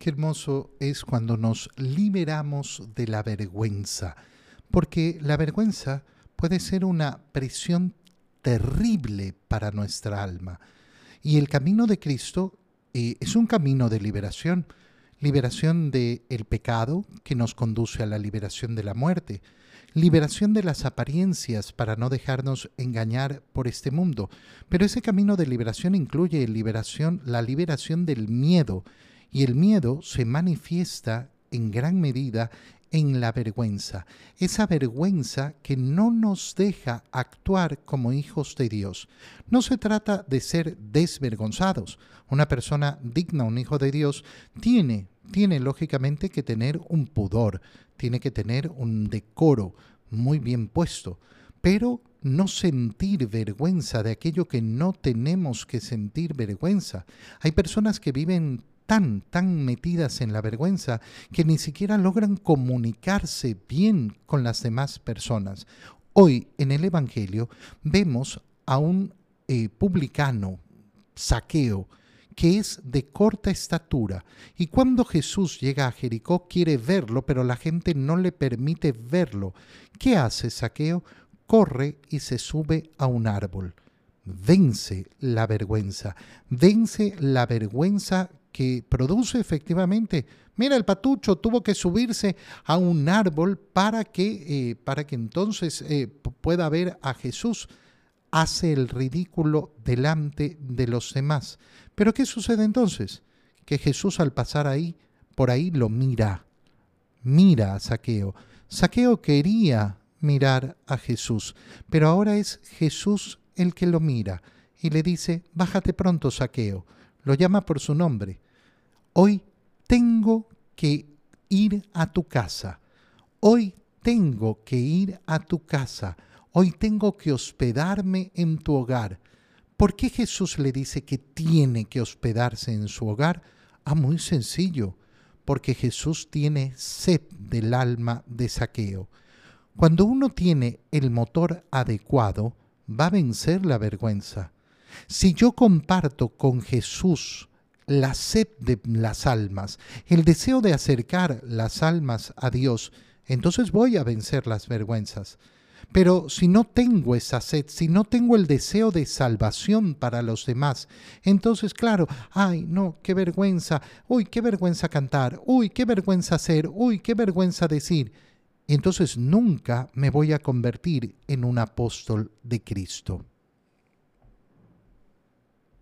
Qué hermoso es cuando nos liberamos de la vergüenza, porque la vergüenza puede ser una presión terrible para nuestra alma. Y el camino de Cristo eh, es un camino de liberación, liberación del el pecado que nos conduce a la liberación de la muerte, liberación de las apariencias para no dejarnos engañar por este mundo. Pero ese camino de liberación incluye liberación, la liberación del miedo, y el miedo se manifiesta en gran medida en la vergüenza, esa vergüenza que no nos deja actuar como hijos de Dios. No se trata de ser desvergonzados. Una persona digna, un hijo de Dios, tiene, tiene lógicamente que tener un pudor, tiene que tener un decoro muy bien puesto, pero no sentir vergüenza de aquello que no tenemos que sentir vergüenza. Hay personas que viven tan, tan metidas en la vergüenza que ni siquiera logran comunicarse bien con las demás personas. Hoy en el Evangelio vemos a un eh, publicano, saqueo, que es de corta estatura. Y cuando Jesús llega a Jericó quiere verlo, pero la gente no le permite verlo. ¿Qué hace Saqueo? Corre y se sube a un árbol. Vence la vergüenza, vence la vergüenza que produce efectivamente. Mira, el patucho tuvo que subirse a un árbol para que, eh, para que entonces eh, pueda ver a Jesús. Hace el ridículo delante de los demás. Pero ¿qué sucede entonces? Que Jesús al pasar ahí, por ahí lo mira. Mira a Saqueo. Saqueo quería mirar a Jesús, pero ahora es Jesús el que lo mira y le dice, bájate pronto, Saqueo lo llama por su nombre. Hoy tengo que ir a tu casa. Hoy tengo que ir a tu casa. Hoy tengo que hospedarme en tu hogar. ¿Por qué Jesús le dice que tiene que hospedarse en su hogar? Ah, muy sencillo, porque Jesús tiene sed del alma de saqueo. Cuando uno tiene el motor adecuado, va a vencer la vergüenza. Si yo comparto con Jesús la sed de las almas, el deseo de acercar las almas a Dios, entonces voy a vencer las vergüenzas. Pero si no tengo esa sed, si no tengo el deseo de salvación para los demás, entonces claro, ay, no, qué vergüenza, uy, qué vergüenza cantar, uy, qué vergüenza hacer, uy, qué vergüenza decir. Entonces nunca me voy a convertir en un apóstol de Cristo.